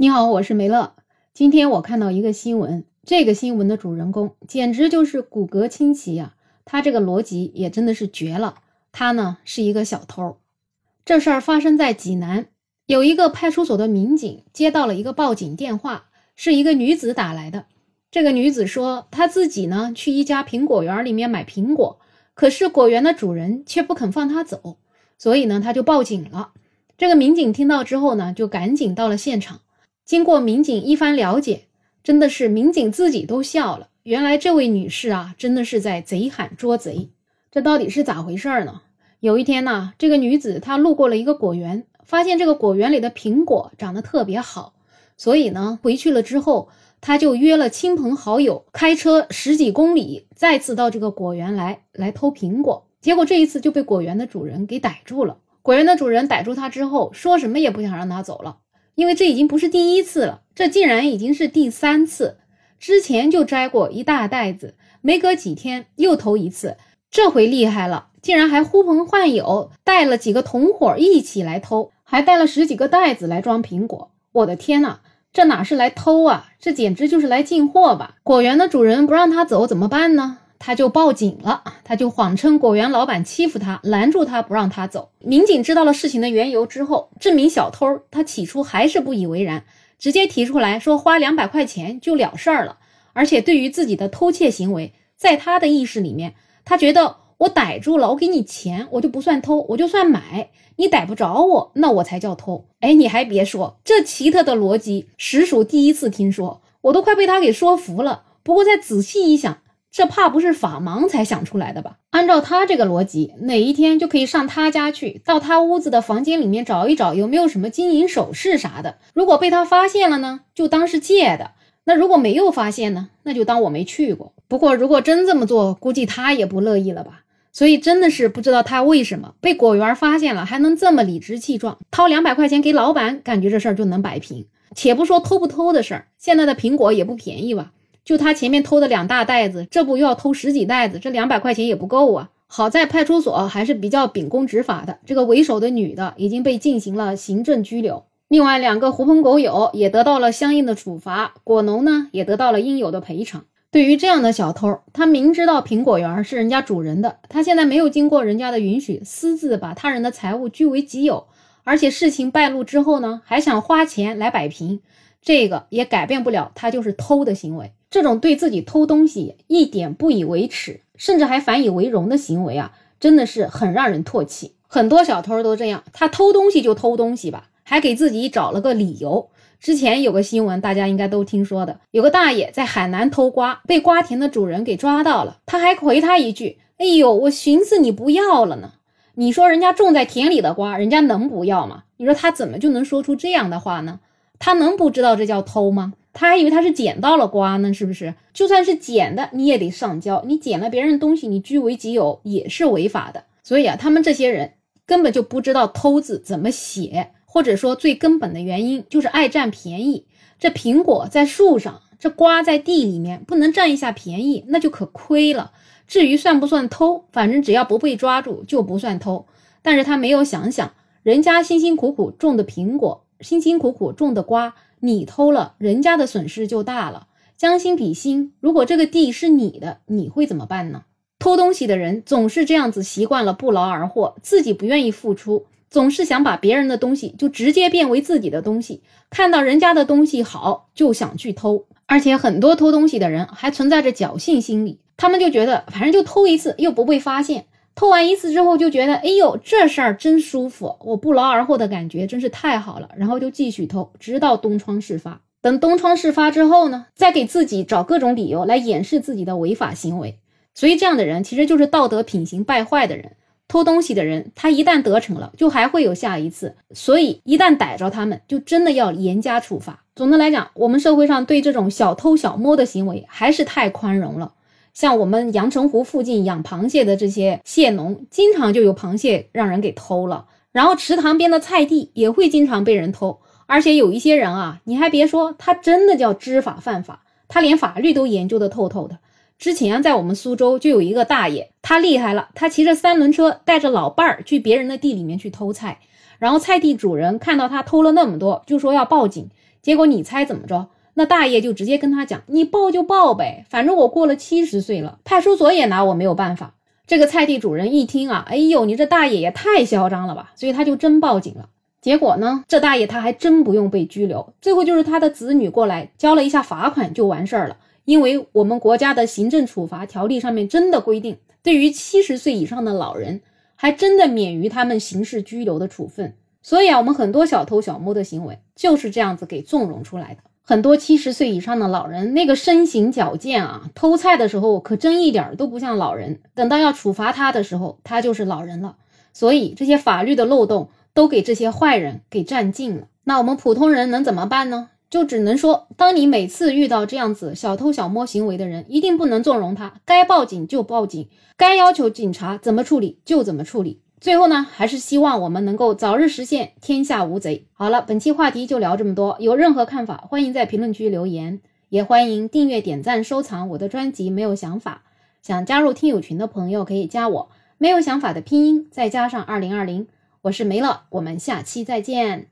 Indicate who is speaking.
Speaker 1: 你好，我是梅乐。今天我看到一个新闻，这个新闻的主人公简直就是骨骼清奇呀！他这个逻辑也真的是绝了。他呢是一个小偷。这事儿发生在济南，有一个派出所的民警接到了一个报警电话，是一个女子打来的。这个女子说，她自己呢去一家苹果园里面买苹果，可是果园的主人却不肯放她走，所以呢她就报警了。这个民警听到之后呢，就赶紧到了现场。经过民警一番了解，真的是民警自己都笑了。原来这位女士啊，真的是在贼喊捉贼。这到底是咋回事呢？有一天呢，这个女子她路过了一个果园，发现这个果园里的苹果长得特别好，所以呢，回去了之后，她就约了亲朋好友，开车十几公里，再次到这个果园来来偷苹果。结果这一次就被果园的主人给逮住了。果园的主人逮住她之后，说什么也不想让她走了。因为这已经不是第一次了，这竟然已经是第三次。之前就摘过一大袋子，没隔几天又偷一次，这回厉害了，竟然还呼朋唤友，带了几个同伙一起来偷，还带了十几个袋子来装苹果。我的天呐，这哪是来偷啊，这简直就是来进货吧！果园的主人不让他走怎么办呢？他就报警了，他就谎称果园老板欺负他，拦住他不让他走。民警知道了事情的缘由之后，这名小偷他起初还是不以为然，直接提出来说花两百块钱就了事儿了。而且对于自己的偷窃行为，在他的意识里面，他觉得我逮住了，我给你钱，我就不算偷，我就算买。你逮不着我，那我才叫偷。哎，你还别说，这奇特的逻辑实属第一次听说，我都快被他给说服了。不过再仔细一想。这怕不是法盲才想出来的吧？按照他这个逻辑，哪一天就可以上他家去，到他屋子的房间里面找一找，有没有什么金银首饰啥的。如果被他发现了呢，就当是借的；那如果没有发现呢，那就当我没去过。不过如果真这么做，估计他也不乐意了吧？所以真的是不知道他为什么被果园发现了，还能这么理直气壮，掏两百块钱给老板，感觉这事儿就能摆平。且不说偷不偷的事儿，现在的苹果也不便宜吧？就他前面偷的两大袋子，这不又要偷十几袋子？这两百块钱也不够啊！好在派出所还是比较秉公执法的，这个为首的女的已经被进行了行政拘留，另外两个狐朋狗友也得到了相应的处罚，果农呢也得到了应有的赔偿。对于这样的小偷，他明知道苹果园是人家主人的，他现在没有经过人家的允许，私自把他人的财物据为己有，而且事情败露之后呢，还想花钱来摆平，这个也改变不了他就是偷的行为。这种对自己偷东西一点不以为耻，甚至还反以为荣的行为啊，真的是很让人唾弃。很多小偷都这样，他偷东西就偷东西吧，还给自己找了个理由。之前有个新闻，大家应该都听说的，有个大爷在海南偷瓜，被瓜田的主人给抓到了，他还回他一句：“哎呦，我寻思你不要了呢。”你说人家种在田里的瓜，人家能不要吗？你说他怎么就能说出这样的话呢？他能不知道这叫偷吗？他还以为他是捡到了瓜呢，是不是？就算是捡的，你也得上交。你捡了别人的东西，你据为己有也是违法的。所以啊，他们这些人根本就不知道“偷”字怎么写，或者说最根本的原因就是爱占便宜。这苹果在树上，这瓜在地里面，不能占一下便宜，那就可亏了。至于算不算偷，反正只要不被抓住就不算偷。但是他没有想想，人家辛辛苦苦种的苹果，辛辛苦苦种的瓜。你偷了，人家的损失就大了。将心比心，如果这个地是你的，你会怎么办呢？偷东西的人总是这样子，习惯了不劳而获，自己不愿意付出，总是想把别人的东西就直接变为自己的东西。看到人家的东西好，就想去偷。而且很多偷东西的人还存在着侥幸心理，他们就觉得反正就偷一次，又不被发现。偷完一次之后就觉得，哎呦，这事儿真舒服，我不劳而获的感觉真是太好了，然后就继续偷，直到东窗事发。等东窗事发之后呢，再给自己找各种理由来掩饰自己的违法行为。所以这样的人其实就是道德品行败坏的人。偷东西的人，他一旦得逞了，就还会有下一次。所以一旦逮着他们，就真的要严加处罚。总的来讲，我们社会上对这种小偷小摸的行为还是太宽容了。像我们阳澄湖附近养螃蟹的这些蟹农，经常就有螃蟹让人给偷了。然后池塘边的菜地也会经常被人偷，而且有一些人啊，你还别说，他真的叫知法犯法，他连法律都研究的透透的。之前在我们苏州就有一个大爷，他厉害了，他骑着三轮车带着老伴儿去别人的地里面去偷菜，然后菜地主人看到他偷了那么多，就说要报警，结果你猜怎么着？那大爷就直接跟他讲：“你报就报呗，反正我过了七十岁了，派出所也拿我没有办法。”这个菜地主人一听啊，哎呦，你这大爷也太嚣张了吧！所以他就真报警了。结果呢，这大爷他还真不用被拘留，最后就是他的子女过来交了一下罚款就完事儿了。因为我们国家的行政处罚条例上面真的规定，对于七十岁以上的老人，还真的免于他们刑事拘留的处分。所以啊，我们很多小偷小摸的行为就是这样子给纵容出来的。很多七十岁以上的老人，那个身形矫健啊，偷菜的时候可真一点都不像老人。等到要处罚他的时候，他就是老人了。所以这些法律的漏洞都给这些坏人给占尽了。那我们普通人能怎么办呢？就只能说，当你每次遇到这样子小偷小摸行为的人，一定不能纵容他，该报警就报警，该要求警察怎么处理就怎么处理。最后呢，还是希望我们能够早日实现天下无贼。好了，本期话题就聊这么多。有任何看法，欢迎在评论区留言，也欢迎订阅、点赞、收藏我的专辑。没有想法，想加入听友群的朋友可以加我。没有想法的拼音再加上二零二零，我是梅乐，我们下期再见。